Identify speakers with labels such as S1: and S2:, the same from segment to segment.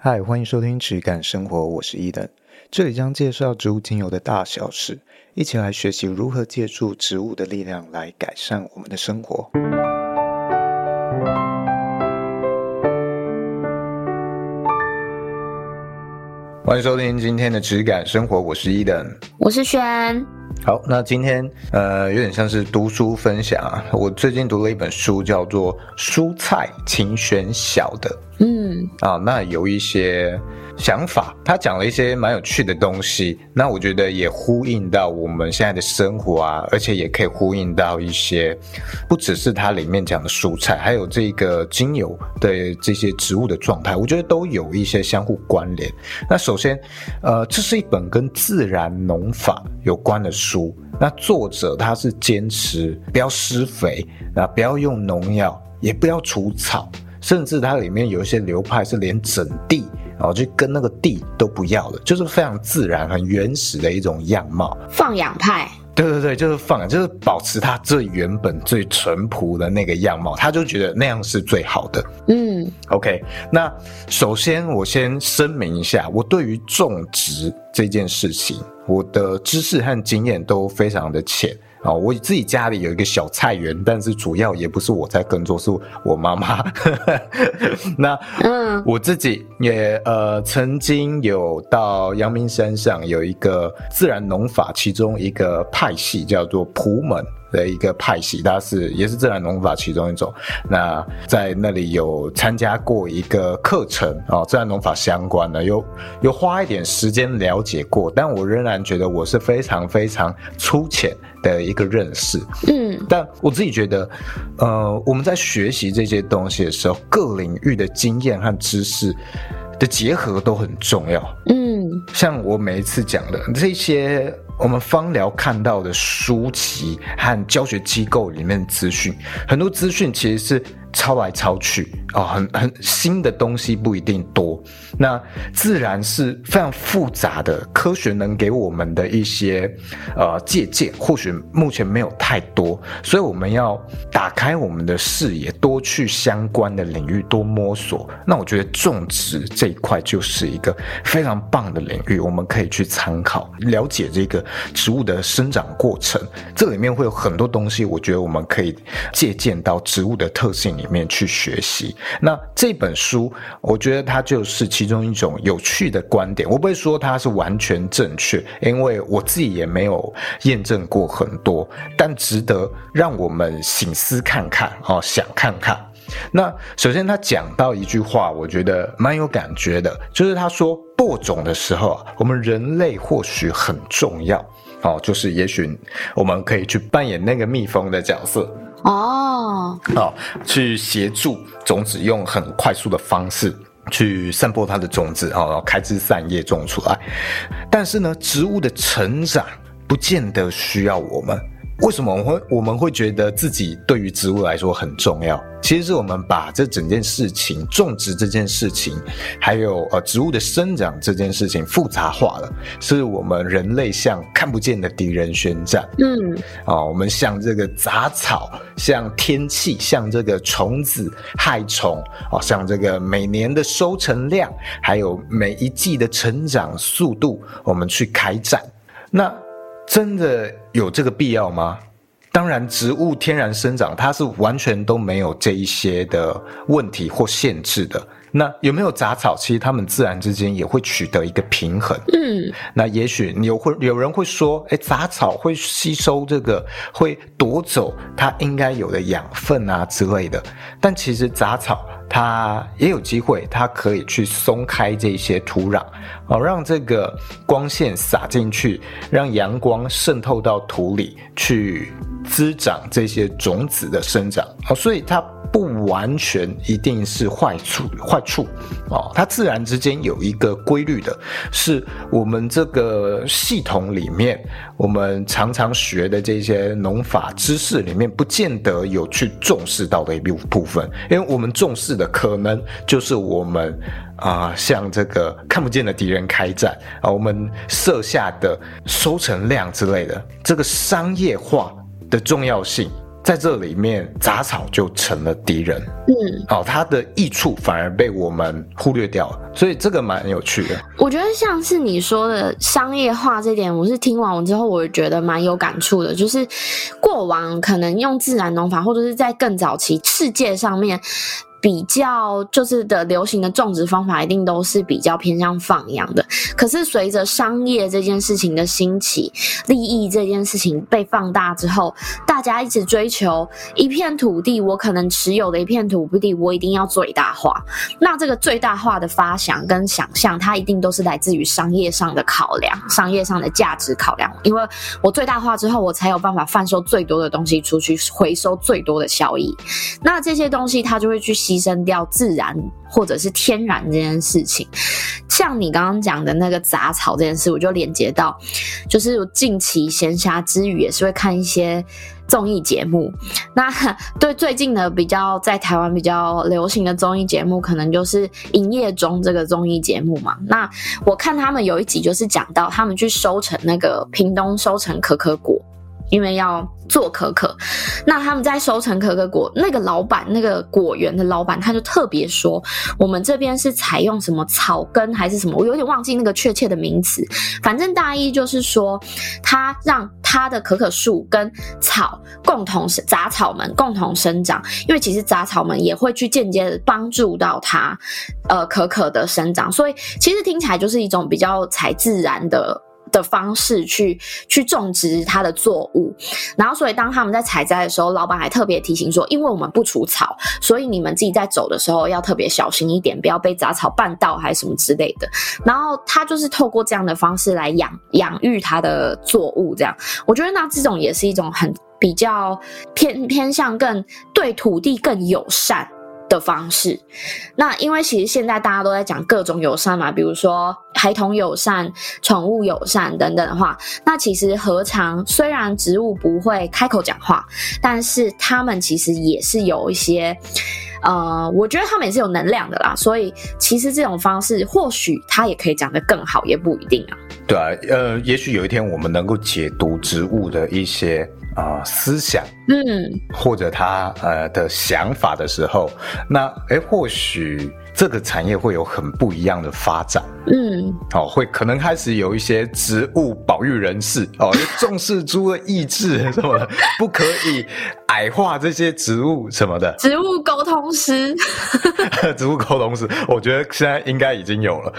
S1: 嗨，欢迎收听质感生活，我是伊登，这里将介绍植物精油的大小事，一起来学习如何借助植物的力量来改善我们的生活。欢迎收听今天的质感生活，我是伊登，
S2: 我是轩。
S1: 好，那今天呃有点像是读书分享啊。我最近读了一本书，叫做《蔬菜请选小的》。嗯，啊，那有一些想法，他讲了一些蛮有趣的东西。那我觉得也呼应到我们现在的生活啊，而且也可以呼应到一些不只是它里面讲的蔬菜，还有这个精油的这些植物的状态，我觉得都有一些相互关联。那首先，呃，这是一本跟自然农法有关的书。那作者他是坚持不要施肥，啊，不要用农药，也不要除草。甚至它里面有一些流派是连整地，然后就跟那个地都不要了，就是非常自然、很原始的一种样貌。
S2: 放养派，
S1: 对对对，就是放养，就是保持它最原本、最淳朴的那个样貌，他就觉得那样是最好的。嗯，OK。那首先我先声明一下，我对于种植这件事情，我的知识和经验都非常的浅。哦，我自己家里有一个小菜园，但是主要也不是我在耕作，是我妈妈。那嗯，我自己也呃曾经有到阳明山上有一个自然农法，其中一个派系叫做普门。的一个派系，它是也是自然农法其中一种。那在那里有参加过一个课程啊、哦，自然农法相关的，有有花一点时间了解过，但我仍然觉得我是非常非常粗浅的一个认识。嗯，但我自己觉得，呃，我们在学习这些东西的时候，各领域的经验和知识的结合都很重要。嗯，像我每一次讲的这些。我们方疗看到的书籍和教学机构里面资讯，很多资讯其实是。抄来抄去啊、很很新的东西不一定多。那自然是非常复杂的，科学能给我们的一些呃借鉴，或许目前没有太多，所以我们要打开我们的视野，多去相关的领域多摸索。那我觉得种植这一块就是一个非常棒的领域，我们可以去参考了解这个植物的生长过程。这里面会有很多东西，我觉得我们可以借鉴到植物的特性里面去学习。那这本书，我觉得它就是其中一种有趣的观点。我不会说它是完全正确，因为我自己也没有验证过很多，但值得让我们醒思看看哦，想看看。那首先他讲到一句话，我觉得蛮有感觉的，就是他说播种的时候啊，我们人类或许很重要哦，就是也许我们可以去扮演那个蜜蜂的角色。哦，好，去协助种子用很快速的方式去散播它的种子，然后开枝散叶种出来。但是呢，植物的成长不见得需要我们。为什么我们会我们会觉得自己对于植物来说很重要？其实是我们把这整件事情，种植这件事情，还有呃植物的生长这件事情复杂化了，是我们人类向看不见的敌人宣战。嗯，啊，我们向这个杂草，向天气，向这个虫子、害虫，啊，像这个每年的收成量，还有每一季的成长速度，我们去开战。那。真的有这个必要吗？当然，植物天然生长，它是完全都没有这一些的问题或限制的。那有没有杂草？其实它们自然之间也会取得一个平衡。嗯，那也许你有会有人会说，诶，杂草会吸收这个，会夺走它应该有的养分啊之类的。但其实杂草。它也有机会，它可以去松开这些土壤，哦，让这个光线洒进去，让阳光渗透到土里去滋长这些种子的生长，啊，所以它不完全一定是坏处，坏处，哦，它自然之间有一个规律的，是我们这个系统里面，我们常常学的这些农法知识里面，不见得有去重视到的一部部分，因为我们重视的可能就是我们啊、呃，向这个看不见的敌人开战啊，我们设下的收成量之类的，这个商业化的重要性。在这里面杂草就成了敌人。嗯，哦，它的益处反而被我们忽略掉了，所以这个蛮有趣的。
S2: 我觉得像是你说的商业化这点，我是听完之后，我觉得蛮有感触的。就是过往可能用自然农法，或者是在更早期世界上面。比较就是的流行的种植方法，一定都是比较偏向放养的。可是随着商业这件事情的兴起，利益这件事情被放大之后，大家一直追求一片土地，我可能持有的一片土地，我一定要最大化。那这个最大化的发想跟想象，它一定都是来自于商业上的考量，商业上的价值考量。因为我最大化之后，我才有办法贩售最多的东西出去，回收最多的效益。那这些东西，它就会去。牺牲掉自然或者是天然这件事情，像你刚刚讲的那个杂草这件事，我就连接到，就是近期闲暇之余也是会看一些综艺节目。那 对最近的比较在台湾比较流行的综艺节目，可能就是《营业中》这个综艺节目嘛。那我看他们有一集就是讲到他们去收成那个屏东收成可可果。因为要做可可，那他们在收成可可果，那个老板，那个果园的老板，他就特别说，我们这边是采用什么草根还是什么，我有点忘记那个确切的名词，反正大意就是说，他让他的可可树跟草共同生，杂草们共同生长，因为其实杂草们也会去间接的帮助到它，呃，可可的生长，所以其实听起来就是一种比较采自然的。的方式去去种植它的作物，然后所以当他们在采摘的时候，老板还特别提醒说，因为我们不除草，所以你们自己在走的时候要特别小心一点，不要被杂草绊到还是什么之类的。然后他就是透过这样的方式来养养育他的作物，这样我觉得那这种也是一种很比较偏偏向更对土地更友善的方式，那因为其实现在大家都在讲各种友善嘛，比如说孩童友善、宠物友善等等的话，那其实何尝虽然植物不会开口讲话，但是他们其实也是有一些，呃，我觉得他们也是有能量的啦。所以其实这种方式或许它也可以讲得更好，也不一定啊。
S1: 对啊，呃，也许有一天我们能够解读植物的一些。啊、思想，嗯，或者他呃的想法的时候，那诶，或许这个产业会有很不一样的发展，嗯，哦，会可能开始有一些植物保育人士哦，重视猪的意志什么的，不可以矮化这些植物什么的，
S2: 植物沟通师，
S1: 植物沟通师，我觉得现在应该已经有了。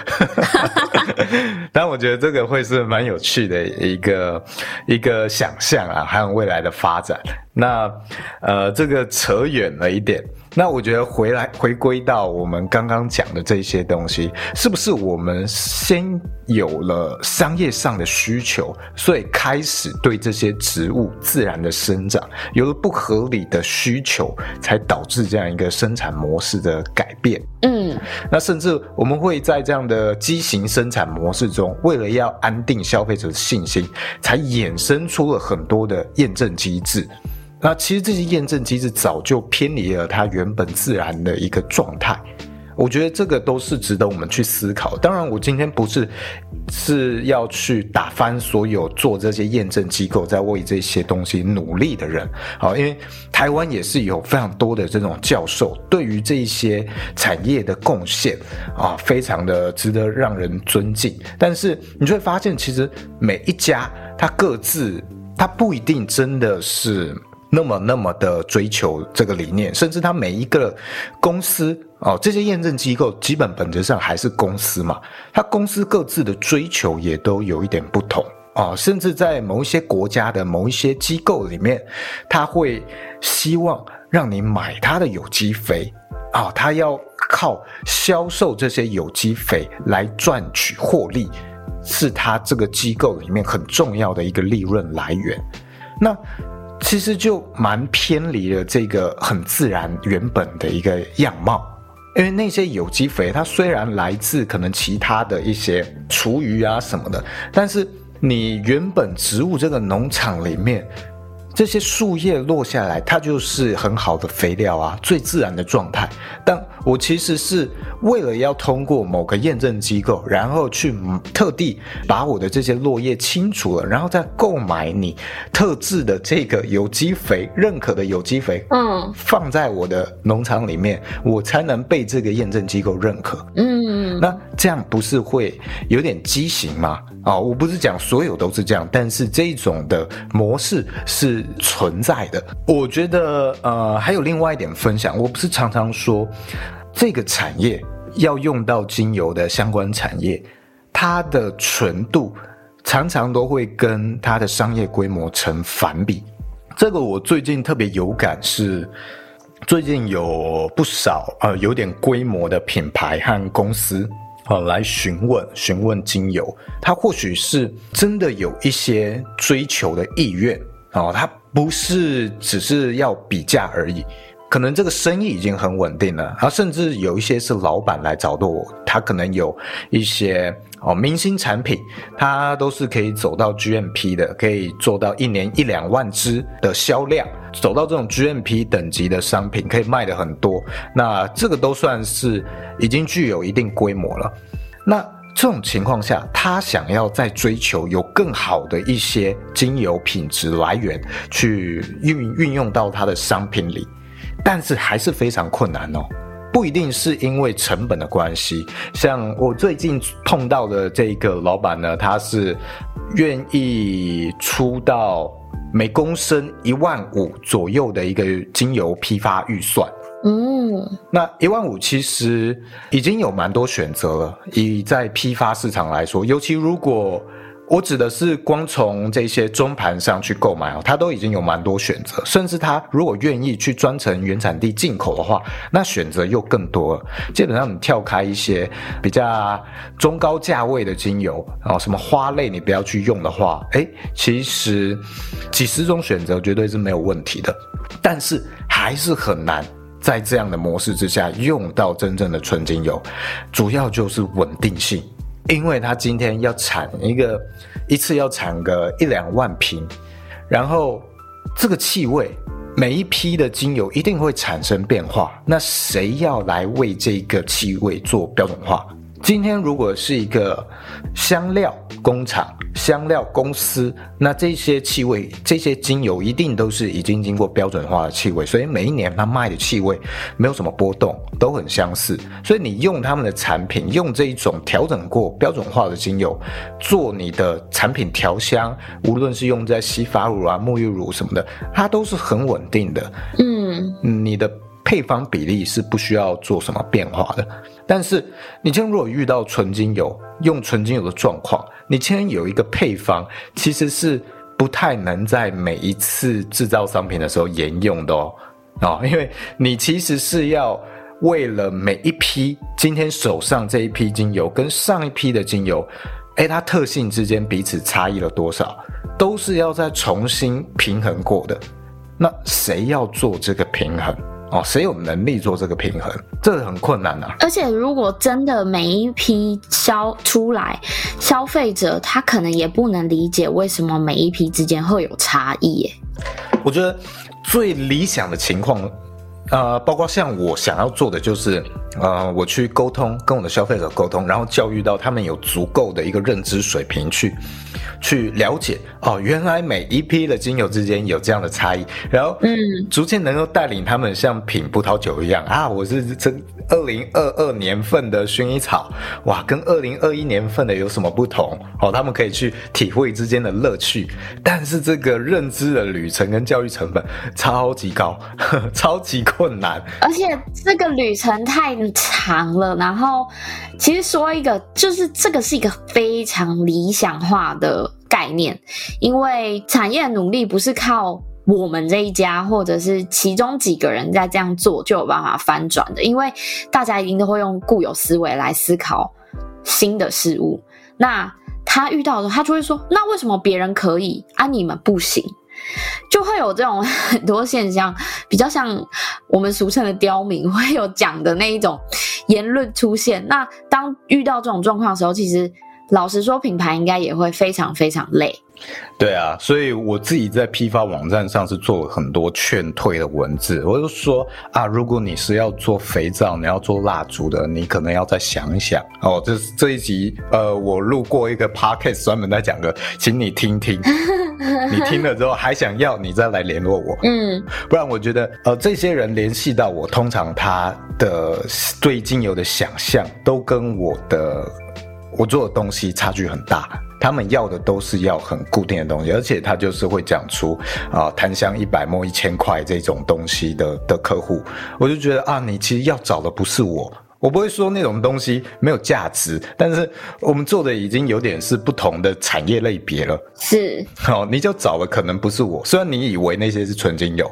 S1: 但我觉得这个会是蛮有趣的一个一个想象啊，还有未来的发展。那呃，这个扯远了一点。那我觉得回来回归到我们刚刚讲的这些东西，是不是我们先有了商业上的需求，所以开始对这些植物自然的生长有了不合理的需求，才导致这样一个生产模式的改变？嗯，那甚至我们会在这样的畸形生产模式中，为了要安定消费者的信心，才衍生出了很多的验证机制。那其实这些验证机制早就偏离了它原本自然的一个状态，我觉得这个都是值得我们去思考。当然，我今天不是是要去打翻所有做这些验证机构在为这些东西努力的人，好，因为台湾也是有非常多的这种教授，对于这一些产业的贡献啊，非常的值得让人尊敬。但是你就会发现，其实每一家它各自，它不一定真的是。那么那么的追求这个理念，甚至他每一个公司哦，这些验证机构基本本质上还是公司嘛，他公司各自的追求也都有一点不同哦，甚至在某一些国家的某一些机构里面，他会希望让你买他的有机肥啊，哦，他要靠销售这些有机肥来赚取获利，是他这个机构里面很重要的一个利润来源。那。其实就蛮偏离了这个很自然原本的一个样貌，因为那些有机肥，它虽然来自可能其他的一些厨余啊什么的，但是你原本植物这个农场里面，这些树叶落下来，它就是很好的肥料啊，最自然的状态。但我其实是为了要通过某个验证机构，然后去特地把我的这些落叶清除了，然后再购买你特制的这个有机肥，认可的有机肥，嗯，放在我的农场里面，我才能被这个验证机构认可。嗯，那这样不是会有点畸形吗？啊、哦，我不是讲所有都是这样，但是这种的模式是存在的。我觉得，呃，还有另外一点分享，我不是常常说，这个产业要用到精油的相关产业，它的纯度常常都会跟它的商业规模成反比。这个我最近特别有感是，最近有不少呃有点规模的品牌和公司。呃，来询问询问精油，他或许是真的有一些追求的意愿哦，他不是只是要比价而已，可能这个生意已经很稳定了，然后甚至有一些是老板来找到我，他可能有一些哦明星产品，他都是可以走到 GMP 的，可以做到一年一两万支的销量。走到这种 GMP 等级的商品，可以卖得很多，那这个都算是已经具有一定规模了。那这种情况下，他想要再追求有更好的一些精油品质来源，去运运用到他的商品里，但是还是非常困难哦。不一定是因为成本的关系，像我最近碰到的这个老板呢，他是愿意出到。每公升一万五左右的一个精油批发预算，嗯，那一万五其实已经有蛮多选择了。以在批发市场来说，尤其如果。我指的是光从这些中盘上去购买哦，它都已经有蛮多选择，甚至它如果愿意去专程原产地进口的话，那选择又更多了。基本上你跳开一些比较中高价位的精油然后，什么花类你不要去用的话，诶，其实几十种选择绝对是没有问题的，但是还是很难在这样的模式之下用到真正的纯精油，主要就是稳定性。因为他今天要产一个一次要产个一两万瓶，然后这个气味每一批的精油一定会产生变化，那谁要来为这个气味做标准化？今天如果是一个香料工厂、香料公司，那这些气味、这些精油一定都是已经经过标准化的气味，所以每一年它卖的气味没有什么波动，都很相似。所以你用他们的产品，用这一种调整过标准化的精油做你的产品调香，无论是用在洗发乳啊、沐浴乳什么的，它都是很稳定的。嗯，你的。配方比例是不需要做什么变化的，但是你今天如果遇到纯精油，用纯精油的状况，你今天有一个配方，其实是不太能在每一次制造商品的时候沿用的哦，啊，因为你其实是要为了每一批今天手上这一批精油跟上一批的精油，诶，它特性之间彼此差异了多少，都是要再重新平衡过的。那谁要做这个平衡？哦，谁有能力做这个平衡？这个很困难啊。
S2: 而且，如果真的每一批销出来，消费者他可能也不能理解为什么每一批之间会有差异耶。
S1: 我觉得最理想的情况，呃，包括像我想要做的，就是呃，我去沟通，跟我的消费者沟通，然后教育到他们有足够的一个认知水平去。去了解哦，原来每一批的精油之间有这样的差异，然后嗯，逐渐能够带领他们像品葡萄酒一样啊，我是这二零二二年份的薰衣草，哇，跟二零二一年份的有什么不同？哦，他们可以去体会之间的乐趣，但是这个认知的旅程跟教育成本超级高，超级困难，
S2: 而且这个旅程太长了。然后，其实说一个，就是这个是一个非常理想化的。概念，因为产业努力不是靠我们这一家或者是其中几个人在这样做就有办法翻转的，因为大家一定都会用固有思维来思考新的事物。那他遇到的时候，他就会说：“那为什么别人可以啊，你们不行？”就会有这种很多现象，比较像我们俗称的刁民 会有讲的那一种言论出现。那当遇到这种状况的时候，其实。老实说，品牌应该也会非常非常累。
S1: 对啊，所以我自己在批发网站上是做了很多劝退的文字。我就说啊，如果你是要做肥皂，你要做蜡烛的，你可能要再想一想哦。这这一集，呃，我录过一个 podcast 专门在讲的，请你听听。你听了之后还想要，你再来联络我。嗯，不然我觉得，呃，这些人联系到我，通常他的对精油的想象都跟我的我做的东西差距很大。他们要的都是要很固定的东西，而且他就是会讲出啊，檀香一百毫升一千块这种东西的的客户，我就觉得啊，你其实要找的不是我，我不会说那种东西没有价值，但是我们做的已经有点是不同的产业类别了。
S2: 是，
S1: 好，你就找的可能不是我，虽然你以为那些是纯精油，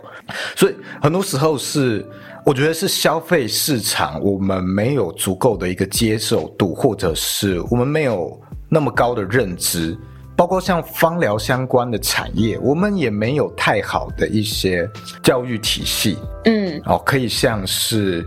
S1: 所以很多时候是我觉得是消费市场我们没有足够的一个接受度，或者是我们没有。那么高的认知，包括像芳疗相关的产业，我们也没有太好的一些教育体系。嗯，哦，可以像是。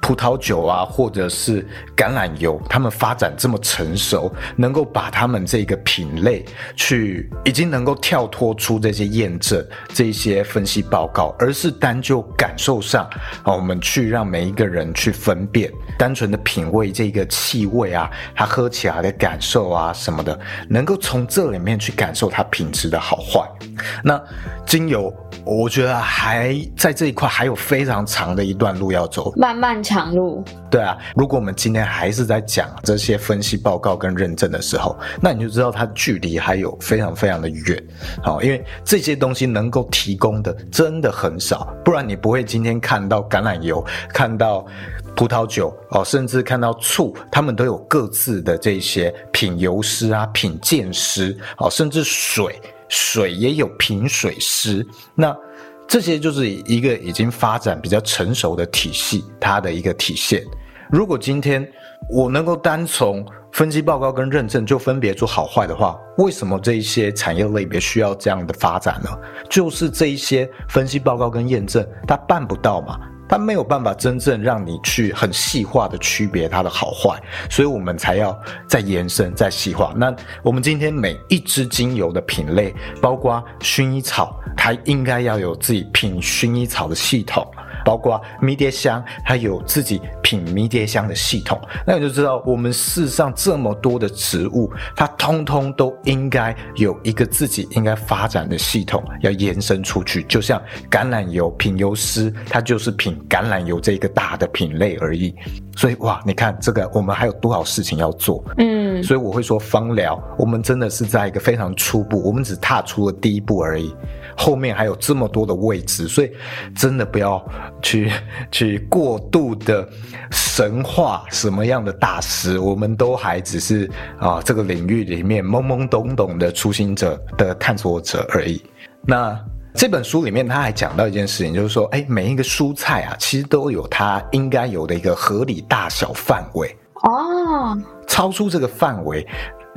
S1: 葡萄酒啊，或者是橄榄油，他们发展这么成熟，能够把他们这个品类去，已经能够跳脱出这些验证、这些分析报告，而是单就感受上啊，我们去让每一个人去分辨，单纯的品味这个气味啊，它喝起来的感受啊什么的，能够从这里面去感受它品质的好坏。那精油，我觉得还在这一块还有非常长的一段路要走，
S2: 慢慢长路。
S1: 对啊，如果我们今天还是在讲这些分析报告跟认证的时候，那你就知道它距离还有非常非常的远。好，因为这些东西能够提供的真的很少，不然你不会今天看到橄榄油，看到葡萄酒哦，甚至看到醋，他们都有各自的这些品油师啊、品鉴师哦，甚至水。水也有品水师，那这些就是一个已经发展比较成熟的体系，它的一个体现。如果今天我能够单从分析报告跟认证就分别做好坏的话，为什么这一些产业类别需要这样的发展呢？就是这一些分析报告跟验证，它办不到嘛。它没有办法真正让你去很细化的区别它的好坏，所以我们才要再延伸、再细化。那我们今天每一支精油的品类，包括薰衣草，它应该要有自己品薰衣草的系统。包括迷迭香，它有自己品迷迭香的系统，那你就知道，我们世上这么多的植物，它通通都应该有一个自己应该发展的系统，要延伸出去。就像橄榄油品油师，它就是品橄榄油这一个大的品类而已。所以哇，你看这个，我们还有多少事情要做？嗯，所以我会说，芳疗，我们真的是在一个非常初步，我们只踏出了第一步而已。后面还有这么多的位置，所以真的不要去 去过度的神话什么样的大师，我们都还只是啊这个领域里面懵懵懂懂的初心者的探索者而已。那这本书里面他还讲到一件事情，就是说，哎，每一个蔬菜啊，其实都有它应该有的一个合理大小范围哦，超出这个范围，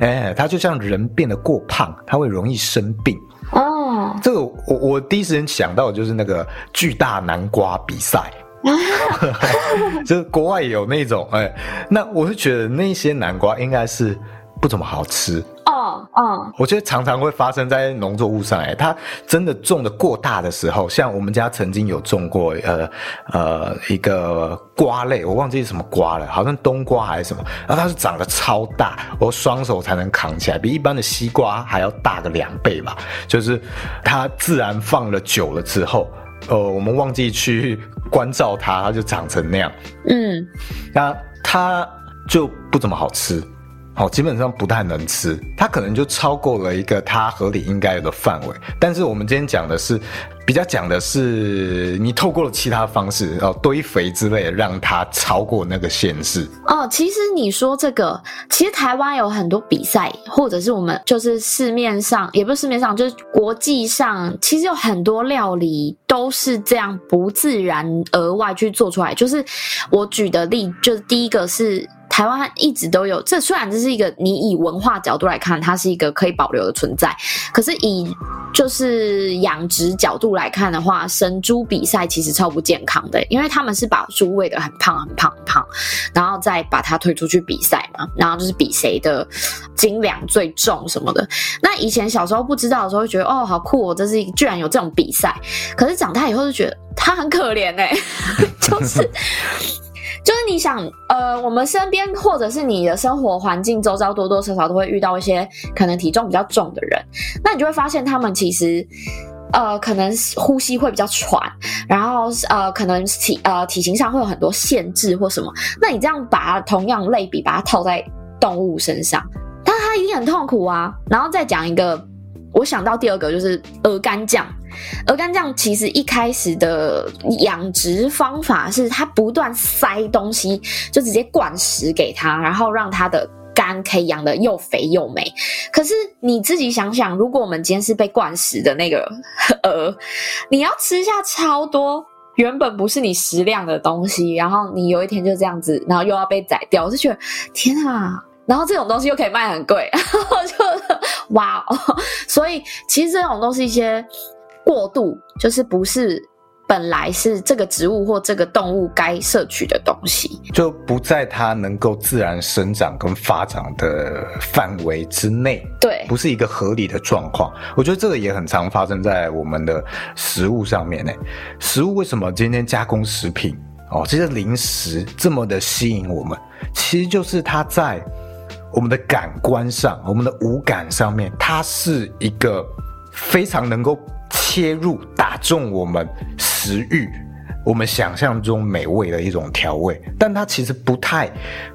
S1: 哎，它就像人变得过胖，它会容易生病。哦，这个我我第一时间想到的就是那个巨大南瓜比赛，就是国外有那种哎，那我是觉得那些南瓜应该是不怎么好吃。哦，嗯，我觉得常常会发生在农作物上，哎，它真的种的过大的时候，像我们家曾经有种过，呃呃，一个瓜类，我忘记是什么瓜了，好像冬瓜还是什么，然后它是长得超大，我双手才能扛起来，比一般的西瓜还要大个两倍吧，就是它自然放了久了之后，呃，我们忘记去关照它，它就长成那样，嗯，那它就不怎么好吃。好，基本上不太能吃，它可能就超过了一个它合理应该有的范围。但是我们今天讲的是，比较讲的是你透过了其他方式，哦，堆肥之类的，让它超过那个限制。
S2: 哦，其实你说这个，其实台湾有很多比赛，或者是我们就是市面上，也不是市面上，就是国际上，其实有很多料理都是这样不自然额外去做出来。就是我举的例，就是第一个是。台湾一直都有。这虽然这是一个你以文化角度来看，它是一个可以保留的存在，可是以就是养殖角度来看的话，生猪比赛其实超不健康的，因为他们是把猪喂得很胖很胖很胖，然后再把它推出去比赛嘛，然后就是比谁的斤两最重什么的。那以前小时候不知道的时候，会觉得哦好酷哦，这是一居然有这种比赛。可是长大以后就觉得它很可怜哎，就是就是你想呃，我们身边或者是你的生活环境周遭多多少少都会遇到一些可能体重比较重的人，那你就会发现他们其实呃可能呼吸会比较喘，然后呃可能体呃体型上会有很多限制或什么。那你这样把它同样类比，把它套在动物身上，但它一定很痛苦啊。然后再讲一个。我想到第二个就是鹅肝酱，鹅肝酱其实一开始的养殖方法是它不断塞东西，就直接灌食给它，然后让它的肝可以养得又肥又美。可是你自己想想，如果我们今天是被灌食的那个鹅，你要吃下超多原本不是你食量的东西，然后你有一天就这样子，然后又要被宰掉，我就觉得天啊！然后这种东西又可以卖很贵，然后就哇哦！所以其实这种都是一些过度，就是不是本来是这个植物或这个动物该摄取的东西，
S1: 就不在它能够自然生长跟发展的范围之内。
S2: 对，
S1: 不是一个合理的状况。我觉得这个也很常发生在我们的食物上面呢。食物为什么今天加工食品哦，这些零食这么的吸引我们？其实就是它在。我们的感官上，我们的五感上面，它是一个非常能够切入、打中我们食欲、我们想象中美味的一种调味，但它其实不太，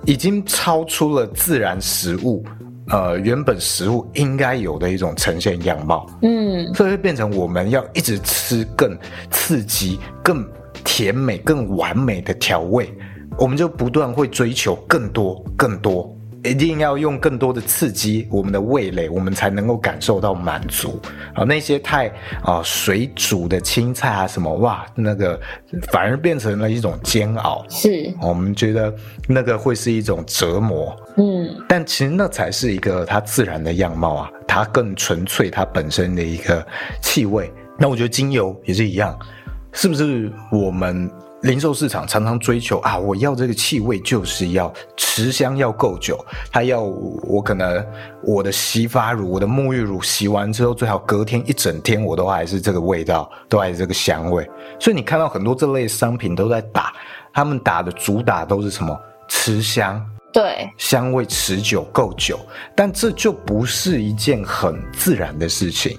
S1: 已经超出了自然食物，呃，原本食物应该有的一种呈现样貌。嗯，所以会变成我们要一直吃更刺激、更甜美、更完美的调味，我们就不断会追求更多、更多。一定要用更多的刺激我们的味蕾，我们才能够感受到满足。啊，那些太啊水煮的青菜啊什么哇，那个反而变成了一种煎熬。
S2: 是，
S1: 我们觉得那个会是一种折磨。嗯，但其实那才是一个它自然的样貌啊，它更纯粹它本身的一个气味。那我觉得精油也是一样，是不是我们？零售市场常常追求啊，我要这个气味就是要持香要够久，它要我可能我的洗发乳、我的沐浴乳洗完之后，最好隔天一整天我都还是这个味道，都还是这个香味。所以你看到很多这类商品都在打，他们打的主打都是什么？持香，
S2: 对，
S1: 香味持久够久，但这就不是一件很自然的事情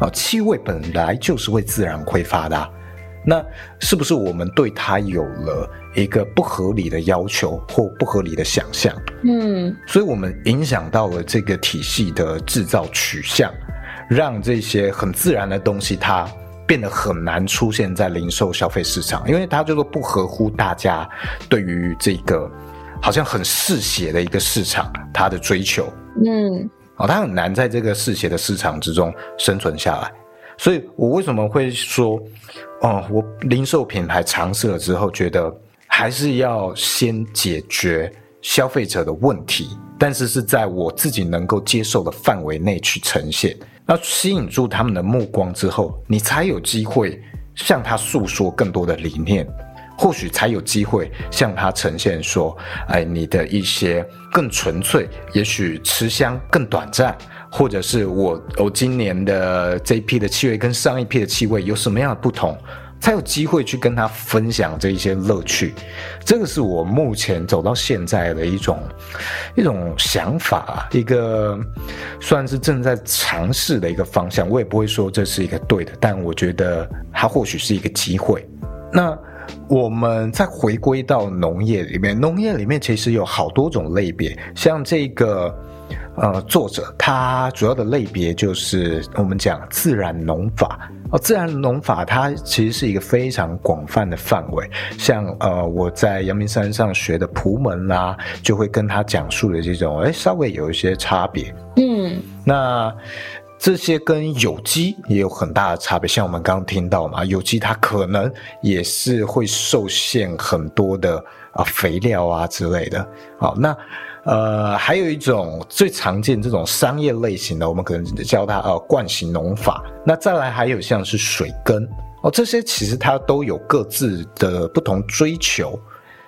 S1: 啊。气味本来就是会自然挥发的。那是不是我们对它有了一个不合理的要求或不合理的想象？嗯，所以我们影响到了这个体系的制造取向，让这些很自然的东西它变得很难出现在零售消费市场，因为它就是不合乎大家对于这个好像很嗜血的一个市场它的追求。嗯，哦，它很难在这个嗜血的市场之中生存下来。所以我为什么会说？哦，我零售品牌尝试了之后，觉得还是要先解决消费者的问题，但是是在我自己能够接受的范围内去呈现，那吸引住他们的目光之后，你才有机会向他诉说更多的理念，或许才有机会向他呈现说，哎，你的一些更纯粹，也许持香更短暂。或者是我我今年的这一批的气味跟上一批的气味有什么样的不同，才有机会去跟他分享这一些乐趣。这个是我目前走到现在的一种一种想法，一个算是正在尝试的一个方向。我也不会说这是一个对的，但我觉得它或许是一个机会。那我们再回归到农业里面，农业里面其实有好多种类别，像这个。呃，作者他主要的类别就是我们讲自然农法哦，自然农法它其实是一个非常广泛的范围，像呃我在阳明山上学的朴门啦、啊，就会跟他讲述的这种，哎，稍微有一些差别。嗯，那这些跟有机也有很大的差别，像我们刚刚听到嘛，有机它可能也是会受限很多的啊肥料啊之类的。好，那呃还有一种最常见这种商业类型的，我们可能叫它呃惯行农法。那再来还有像是水耕哦，这些其实它都有各自的不同追求。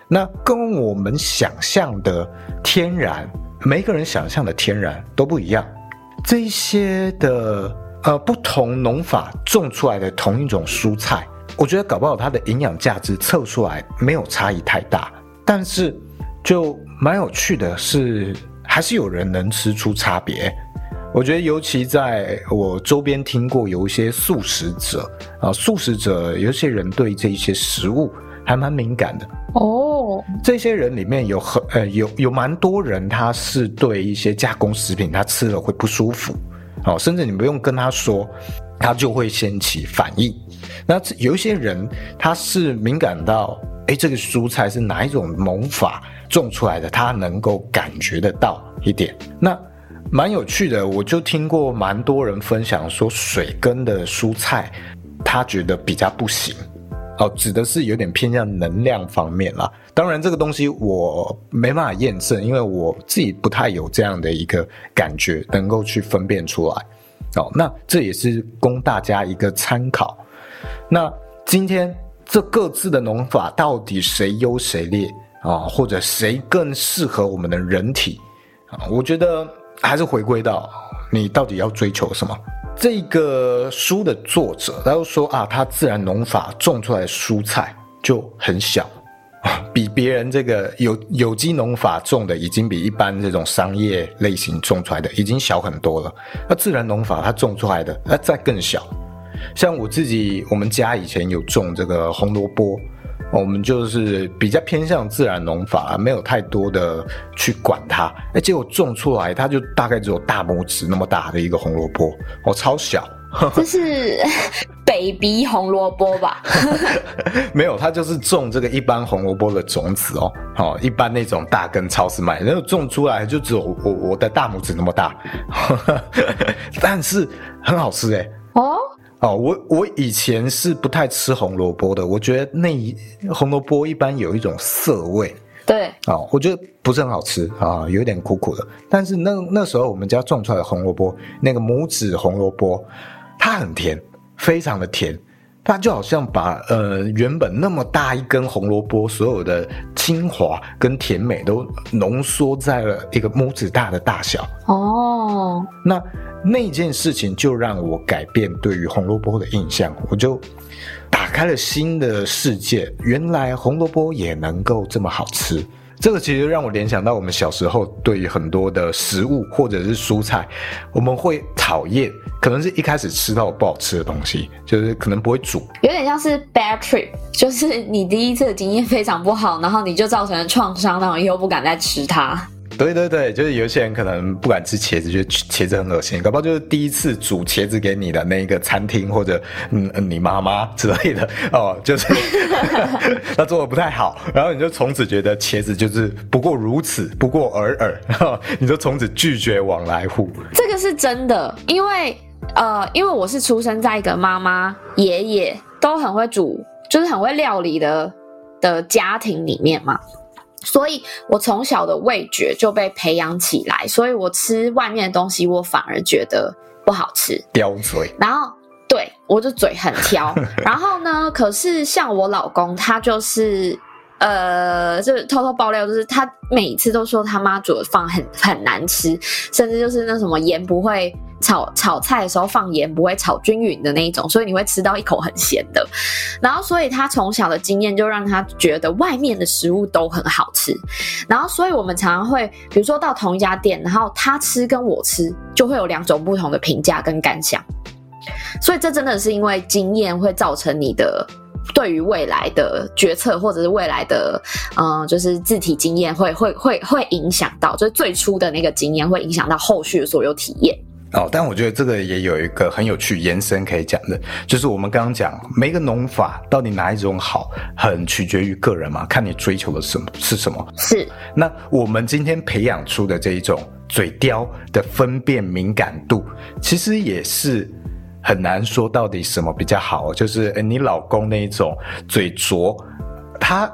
S1: 那跟我们想象的天然，每个人想象的天然都不一样。这些的呃不同农法种出来的同一种蔬菜，我觉得搞不好它的营养价值测出来没有差异太大，但是就蛮有趣的是，还是有人能吃出差别。我觉得尤其在我周边听过有一些素食者啊，素食者有些人对这一些食物还蛮敏感的哦。这些人里面有很呃有有蛮多人，他是对一些加工食品他吃了会不舒服，哦，甚至你不用跟他说，他就会掀起反应。那有一些人他是敏感到，哎，这个蔬菜是哪一种农法种出来的，他能够感觉得到一点。那蛮有趣的，我就听过蛮多人分享说，水耕的蔬菜他觉得比较不行哦，指的是有点偏向能量方面了。当然，这个东西我没办法验证，因为我自己不太有这样的一个感觉，能够去分辨出来哦。那这也是供大家一个参考。那今天这各自的农法到底谁优谁劣啊？或者谁更适合我们的人体啊？我觉得还是回归到你到底要追求什么。这个书的作者他就说啊，他自然农法种出来的蔬菜就很小，比别人这个有有机农法种的已经比一般这种商业类型种出来的已经小很多了。那自然农法它种出来的那再更小。像我自己，我们家以前有种这个红萝卜，我们就是比较偏向自然农法，没有太多的去管它。哎，结果种出来，它就大概只有大拇指那么大的一个红萝卜，哦，超小。
S2: 这是 baby 红萝卜吧？
S1: 没有，它就是种这个一般红萝卜的种子哦。哦，一般那种大根超市买，然后种出来就只有我我的大拇指那么大，但是很好吃哎。哦。哦，我我以前是不太吃红萝卜的，我觉得那一红萝卜一般有一种涩味，
S2: 对，
S1: 哦，我觉得不是很好吃啊，有点苦苦的。但是那那时候我们家种出来的红萝卜，那个拇指红萝卜，它很甜，非常的甜。它就好像把呃原本那么大一根红萝卜所有的精华跟甜美都浓缩在了一个拇指大的大小哦。那那件事情就让我改变对于红萝卜的印象，我就打开了新的世界。原来红萝卜也能够这么好吃。这个其实让我联想到我们小时候对于很多的食物或者是蔬菜，我们会讨厌，可能是一开始吃到不好吃的东西，就是可能不会煮，
S2: 有点像是 bad trip，就是你第一次的经验非常不好，然后你就造成了创伤，然后以后不敢再吃它。
S1: 对对对，就是有些人可能不敢吃茄子，觉得茄子很恶心，搞不好就是第一次煮茄子给你的那个餐厅或者嗯你妈妈之类的 哦，就是 他做的不太好，然后你就从此觉得茄子就是不过如此，不过尔尔，然 后你就从此拒绝往来户。
S2: 这个是真的，因为呃，因为我是出生在一个妈妈爷爷都很会煮，就是很会料理的的家庭里面嘛。所以我从小的味觉就被培养起来，所以我吃外面的东西，我反而觉得不好吃，
S1: 刁嘴。
S2: 然后对，我就嘴很挑。然后呢，可是像我老公，他就是呃，就是偷偷爆料，就是他每次都说他妈煮的饭很很难吃，甚至就是那什么盐不会。炒炒菜的时候放盐不会炒均匀的那一种，所以你会吃到一口很咸的。然后，所以他从小的经验就让他觉得外面的食物都很好吃。然后，所以我们常常会，比如说到同一家店，然后他吃跟我吃就会有两种不同的评价跟感想。所以，这真的是因为经验会造成你的对于未来的决策，或者是未来的嗯，就是自体经验会会会会影响到，就是最初的那个经验会影响到后续的所有体验。
S1: 哦，但我觉得这个也有一个很有趣延伸可以讲的，就是我们刚刚讲每个农法到底哪一种好，很取决于个人嘛，看你追求的什么是什么。
S2: 是。那
S1: 我们今天培养出的这一种嘴刁的分辨敏感度，其实也是很难说到底什么比较好。就是诶，你老公那一种嘴拙，他。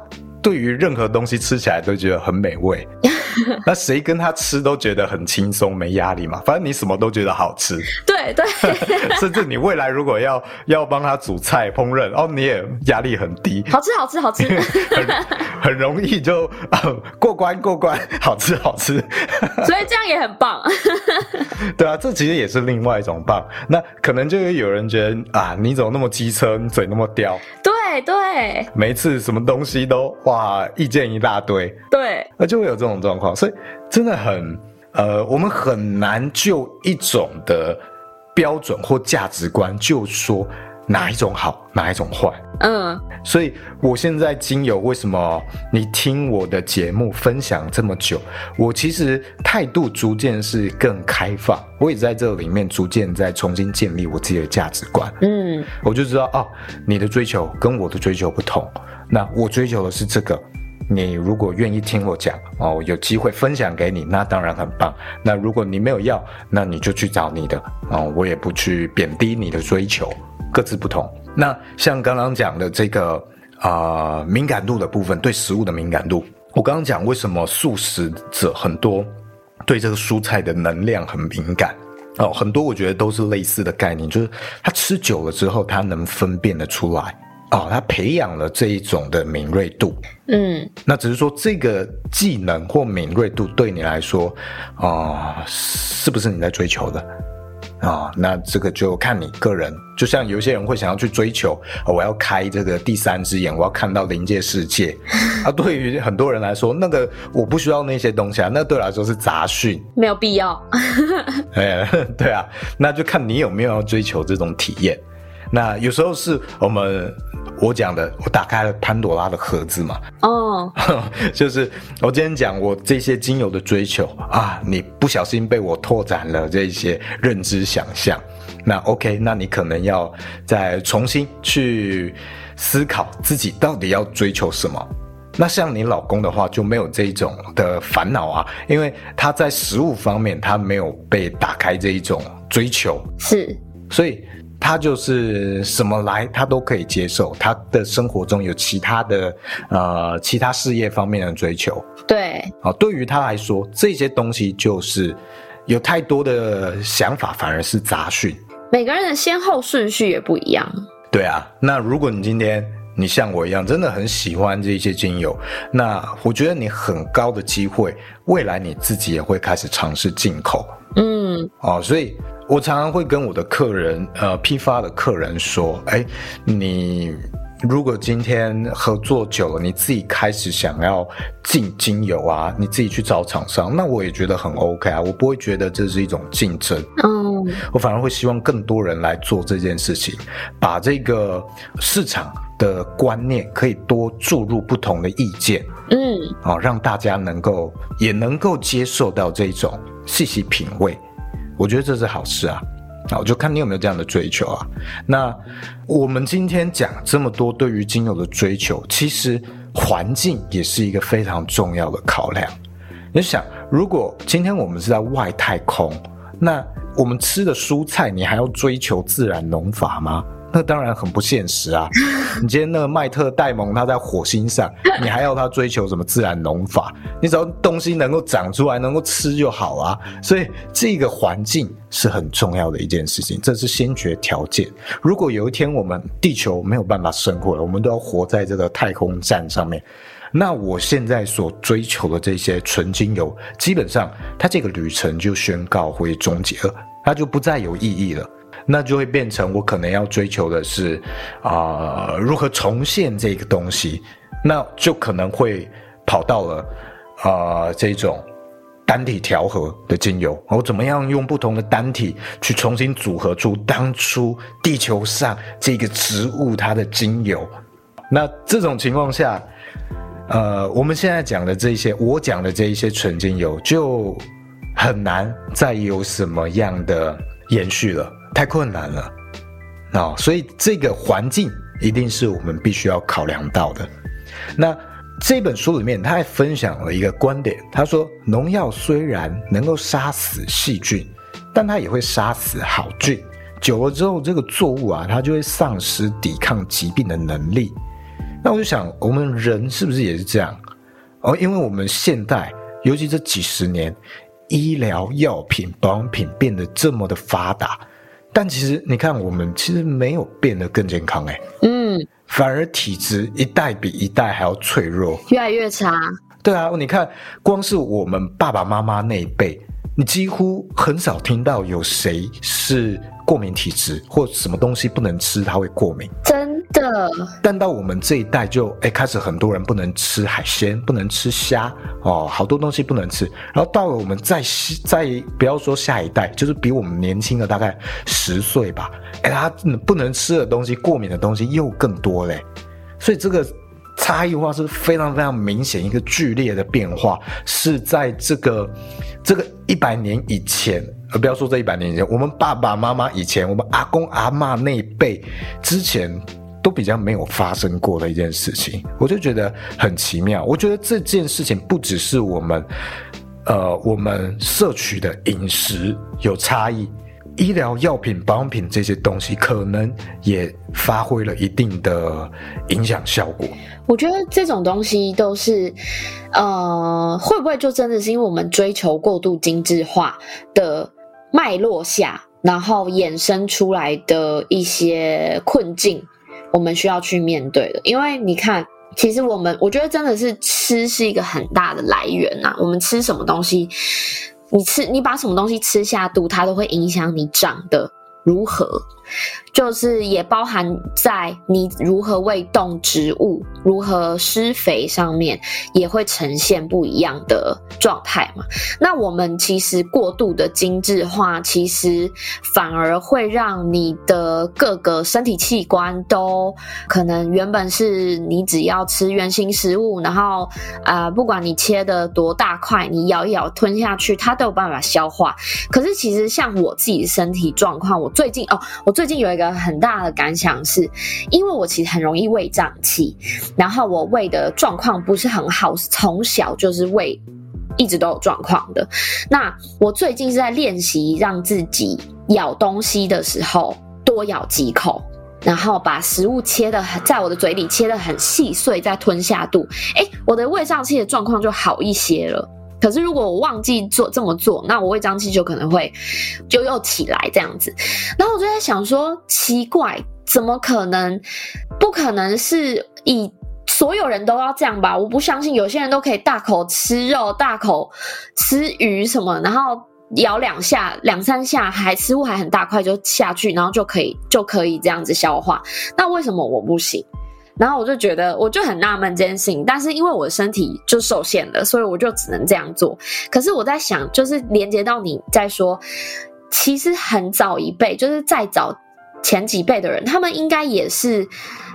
S1: 对于任何东西吃起来都觉得很美味。那谁跟他吃都觉得很轻松，没压力嘛？反正你什么都觉得好吃。
S2: 对对，
S1: 甚至你未来如果要要帮他煮菜烹饪，哦，你也压力很低。
S2: 好吃好吃好吃，
S1: 很很容易就、呃、过关过关，好吃好吃。
S2: 所以这样也很棒。
S1: 对啊，这其实也是另外一种棒。那可能就有人觉得啊，你怎么那么机车，你嘴那么刁？
S2: 对对，
S1: 每一次什么东西都哇，意见一大堆。
S2: 对，
S1: 那就会有这种状况。所以真的很呃，我们很难就一种的标准或价值观就说哪一种好，哪一种坏。嗯，所以我现在经由为什么你听我的节目分享这么久，我其实态度逐渐是更开放，我也在这里面逐渐在重新建立我自己的价值观。嗯，我就知道哦，你的追求跟我的追求不同，那我追求的是这个。你如果愿意听我讲哦，有机会分享给你，那当然很棒。那如果你没有要，那你就去找你的哦，我也不去贬低你的追求，各自不同。那像刚刚讲的这个啊、呃、敏感度的部分，对食物的敏感度，我刚刚讲为什么素食者很多对这个蔬菜的能量很敏感。哦，很多我觉得都是类似的概念，就是他吃久了之后，他能分辨得出来。哦，他培养了这一种的敏锐度，嗯，那只是说这个技能或敏锐度对你来说，啊、呃，是不是你在追求的啊、哦？那这个就看你个人。就像有些人会想要去追求，哦、我要开这个第三只眼，我要看到灵界世界。啊，对于很多人来说，那个我不需要那些东西啊，那对我来说是杂讯，
S2: 没有必要。
S1: 哎，对啊，那就看你有没有要追求这种体验。那有时候是我们我讲的，我打开了潘朵拉的盒子嘛。哦，就是我今天讲我这些精油的追求啊，你不小心被我拓展了这些认知想象。那 OK，那你可能要再重新去思考自己到底要追求什么。那像你老公的话就没有这一种的烦恼啊，因为他在食物方面他没有被打开这一种追求，
S2: 是，
S1: 所以。他就是什么来，他都可以接受。他的生活中有其他的呃其他事业方面的追求，
S2: 对，
S1: 啊，对于他来说，这些东西就是有太多的想法，反而是杂讯。
S2: 每个人的先后顺序也不一样。
S1: 对啊，那如果你今天你像我一样，真的很喜欢这些精油，那我觉得你很高的机会，未来你自己也会开始尝试进口。嗯，哦，所以。我常常会跟我的客人，呃，批发的客人说，哎，你如果今天合作久了，你自己开始想要进精油啊，你自己去找厂商，那我也觉得很 OK 啊，我不会觉得这是一种竞争，嗯，我反而会希望更多人来做这件事情，把这个市场的观念可以多注入不同的意见，嗯，啊，让大家能够也能够接受到这种细细品味。我觉得这是好事啊，啊，我就看你有没有这样的追求啊。那我们今天讲这么多对于精油的追求，其实环境也是一个非常重要的考量。你想，如果今天我们是在外太空，那我们吃的蔬菜，你还要追求自然农法吗？那当然很不现实啊！你今天那个麦特戴蒙他在火星上，你还要他追求什么自然农法？你只要东西能够长出来，能够吃就好啊！所以这个环境是很重要的一件事情，这是先决条件。如果有一天我们地球没有办法生活了，我们都要活在这个太空站上面，那我现在所追求的这些纯精油，基本上它这个旅程就宣告会终结了，它就不再有意义了。那就会变成我可能要追求的是，啊、如何重现这个东西，那就可能会跑到了啊、这种单体调和的精油，我怎么样用不同的单体去重新组合出当初地球上这个植物它的精油？那这种情况下，呃，我们现在讲的这些，我讲的这一些纯精油就很难再有什么样的延续了。太困难了，哦，所以这个环境一定是我们必须要考量到的。那这本书里面，他还分享了一个观点，他说，农药虽然能够杀死细菌，但它也会杀死好菌。久了之后，这个作物啊，它就会丧失抵抗疾病的能力。那我就想，我们人是不是也是这样？哦，因为我们现代，尤其这几十年，医疗药品、保养品变得这么的发达，但其实你看，我们其实没有变得更健康哎，嗯，反而体质一代比一代还要脆弱，
S2: 越来越差。
S1: 对啊，你看，光是我们爸爸妈妈那一辈，你几乎很少听到有谁是过敏体质，或什么东西不能吃，他会过敏。但到我们这一代就哎开始很多人不能吃海鲜，不能吃虾哦，好多东西不能吃。然后到了我们再再不要说下一代，就是比我们年轻的大概十岁吧，哎，他不能吃的东西、过敏的东西又更多嘞。所以这个差异化是非常非常明显，一个剧烈的变化是在这个这个一百年以前，而不要说这一百年以前，我们爸爸妈妈以前，我们阿公阿嬷那一辈之前。都比较没有发生过的一件事情，我就觉得很奇妙。我觉得这件事情不只是我们，呃，我们摄取的饮食有差异，医疗药品、保养品这些东西可能也发挥了一定的影响效果。
S2: 我觉得这种东西都是，呃，会不会就真的是因为我们追求过度精致化的脉络下，然后衍生出来的一些困境？我们需要去面对的，因为你看，其实我们我觉得真的是吃是一个很大的来源呐。我们吃什么东西，你吃你把什么东西吃下肚，它都会影响你长得如何。就是也包含在你如何喂动植物、如何施肥上面，也会呈现不一样的状态嘛。那我们其实过度的精致化，其实反而会让你的各个身体器官都可能原本是你只要吃原形食物，然后啊、呃，不管你切的多大块，你咬一咬吞下去，它都有办法消化。可是其实像我自己的身体状况，我最近哦，我最近有一个。很大的感想是，因为我其实很容易胃胀气，然后我胃的状况不是很好，从小就是胃一直都有状况的。那我最近是在练习让自己咬东西的时候多咬几口，然后把食物切的很在我的嘴里切的很细碎，再吞下肚。哎，我的胃胀气的状况就好一些了。可是如果我忘记做这么做，那我胃胀气就可能会就又起来这样子。然后我就在想说，奇怪，怎么可能？不可能是以所有人都要这样吧？我不相信有些人都可以大口吃肉、大口吃鱼什么，然后咬两下、两三下还食物还很大块就下去，然后就可以就可以这样子消化。那为什么我不行？然后我就觉得，我就很纳闷这件事情，但是因为我的身体就受限了，所以我就只能这样做。可是我在想，就是连接到你在说，其实很早一辈，就是再早前几辈的人，他们应该也是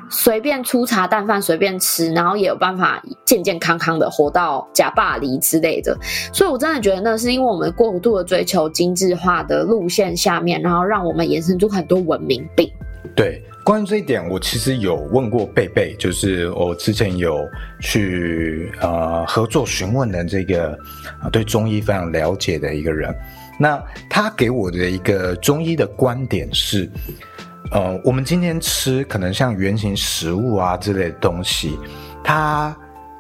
S2: 随便粗茶淡饭随便吃，然后也有办法健健康康的活到呷百二之类的。所以我真的觉得，那是因为我们过度的追求精致化的路线下面，然后让我们衍生出很多文明病。
S1: 对。关于这一点，我其实有问过贝贝，就是我之前有去呃合作询问的这个对中医非常了解的一个人，那他给我的一个中医的观点是，呃，我们今天吃可能像原型食物啊之类的东西，它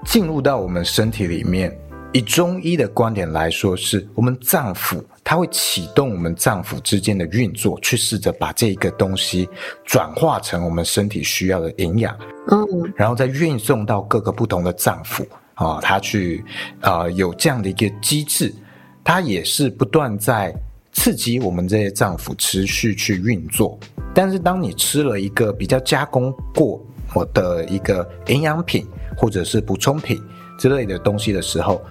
S1: 进入到我们身体里面。以中医的观点来说，是我们脏腑，它会启动我们脏腑之间的运作，去试着把这一个东西转化成我们身体需要的营养，嗯，然后再运送到各个不同的脏腑啊，它去啊、呃、有这样的一个机制，它也是不断在刺激我们这些脏腑持续去运作。但是当你吃了一个比较加工过我的一个营养品或者是补充品之类的东西的时候，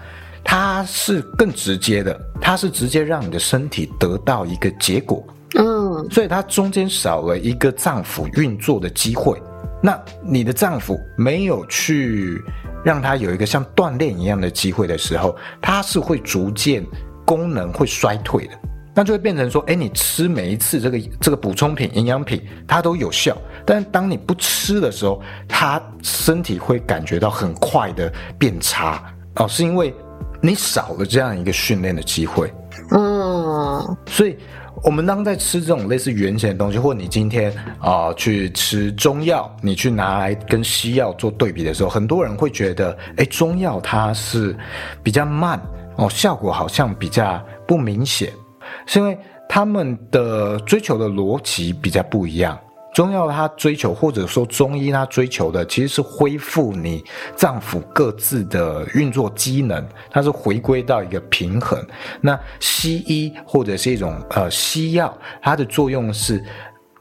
S1: 它是更直接的，它是直接让你的身体得到一个结果，嗯，所以它中间少了一个脏腑运作的机会。那你的脏腑没有去让它有一个像锻炼一样的机会的时候，它是会逐渐功能会衰退的。那就会变成说，哎，你吃每一次这个这个补充品、营养品，它都有效，但是当你不吃的时候，它身体会感觉到很快的变差哦，是因为。你少了这样一个训练的机会，嗯，所以，我们当在吃这种类似原型的东西，或你今天啊、呃、去吃中药，你去拿来跟西药做对比的时候，很多人会觉得，哎，中药它是比较慢哦，效果好像比较不明显，是因为他们的追求的逻辑比较不一样。中药它追求，或者说中医它追求的，其实是恢复你脏腑各自的运作机能，它是回归到一个平衡。那西医或者是一种呃西药，它的作用是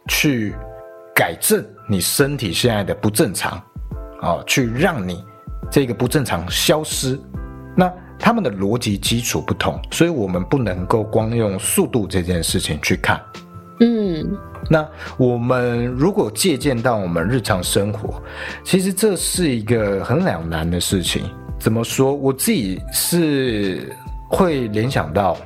S1: 去改正你身体现在的不正常，啊、去让你这个不正常消失。那他们的逻辑基础不同，所以我们不能够光用速度这件事情去看。
S2: 嗯。
S1: 那我们如果借鉴到我们日常生活，其实这是一个很两难的事情。怎么说？我自己是会联想到，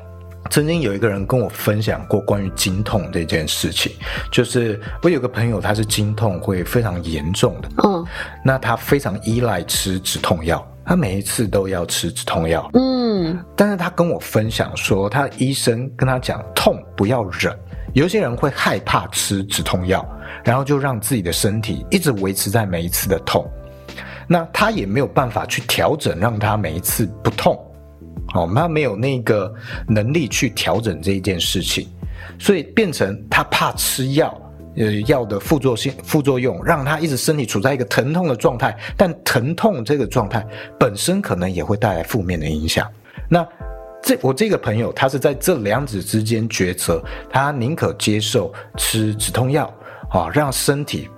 S1: 曾经有一个人跟我分享过关于经痛这件事情，就是我有个朋友，他是经痛会非常严重的，嗯，那他非常依赖吃止痛药，他每一次都要吃止痛药，嗯，但是他跟我分享说，他的医生跟他讲，痛不要忍。有些人会害怕吃止痛药，然后就让自己的身体一直维持在每一次的痛，那他也没有办法去调整，让他每一次不痛，哦，他没有那个能力去调整这一件事情，所以变成他怕吃药，呃，药的副作性副作用让他一直身体处在一个疼痛的状态，但疼痛这个状态本身可能也会带来负面的影响，那。这我这个朋友，他是在这两者之间抉择，他宁可接受吃止痛药，啊，让身体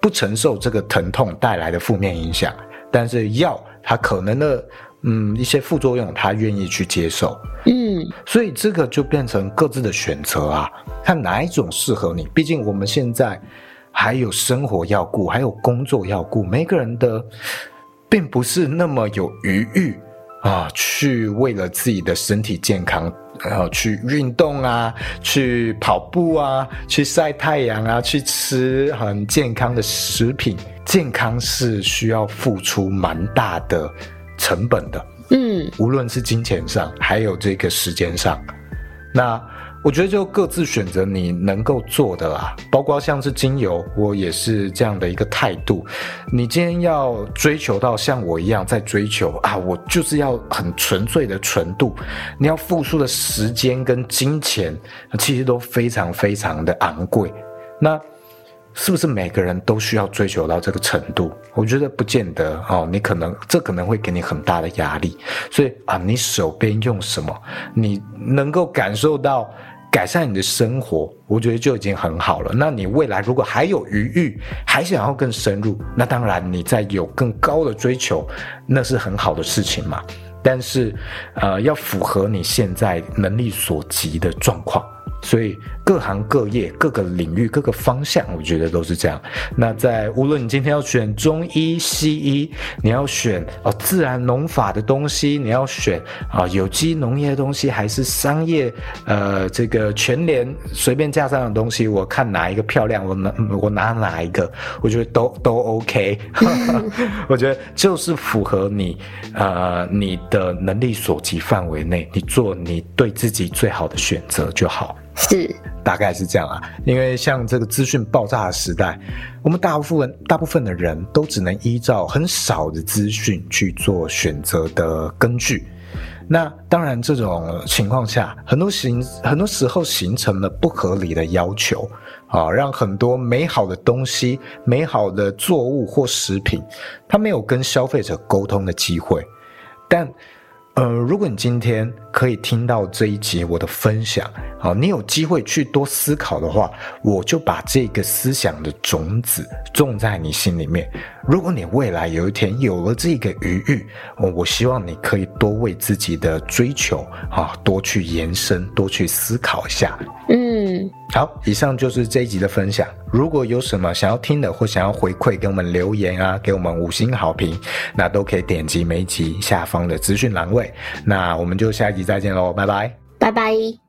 S1: 不承受这个疼痛带来的负面影响，但是药它可能的嗯一些副作用，他愿意去接受，嗯，所以这个就变成各自的选择啊，看哪一种适合你。毕竟我们现在还有生活要顾，还有工作要顾，每个人的并不是那么有余裕。啊，去为了自己的身体健康，然后去运动啊，去跑步啊，去晒太阳啊，去吃很健康的食品。健康是需要付出蛮大的成本的，嗯，无论是金钱上，还有这个时间上，那。我觉得就各自选择你能够做的啦，包括像是精油，我也是这样的一个态度。你今天要追求到像我一样在追求啊，我就是要很纯粹的纯度，你要付出的时间跟金钱，其实都非常非常的昂贵。那是不是每个人都需要追求到这个程度？我觉得不见得哦，你可能这可能会给你很大的压力。所以啊，你手边用什么，你能够感受到。改善你的生活，我觉得就已经很好了。那你未来如果还有余裕，还想要更深入，那当然你再有更高的追求，那是很好的事情嘛。但是，呃，要符合你现在能力所及的状况。所以各行各业、各个领域、各个方向，我觉得都是这样。那在无论你今天要选中医、西医，你要选哦自然农法的东西，你要选啊、哦、有机农业的东西，还是商业呃这个全联随便架上的东西，我看哪一个漂亮，我拿我拿哪一个，我觉得都都 OK。我觉得就是符合你呃你的能力所及范围内，你做你对自己最好的选择就好。
S2: 是，
S1: 大概是这样啊。因为像这个资讯爆炸的时代，我们大部分大部分的人都只能依照很少的资讯去做选择的根据。那当然，这种情况下，很多形很多时候形成了不合理的要求啊，让很多美好的东西、美好的作物或食品，它没有跟消费者沟通的机会，但。呃，如果你今天可以听到这一集我的分享，好，你有机会去多思考的话，我就把这个思想的种子种在你心里面。如果你未来有一天有了这个余裕，我希望你可以多为自己的追求啊，多去延伸，多去思考一下。嗯，好，以上就是这一集的分享。如果有什么想要听的或想要回馈，给我们留言啊，给我们五星好评，那都可以点击每一集下方的资讯栏位。那我们就下一集再见喽，拜拜，
S2: 拜拜。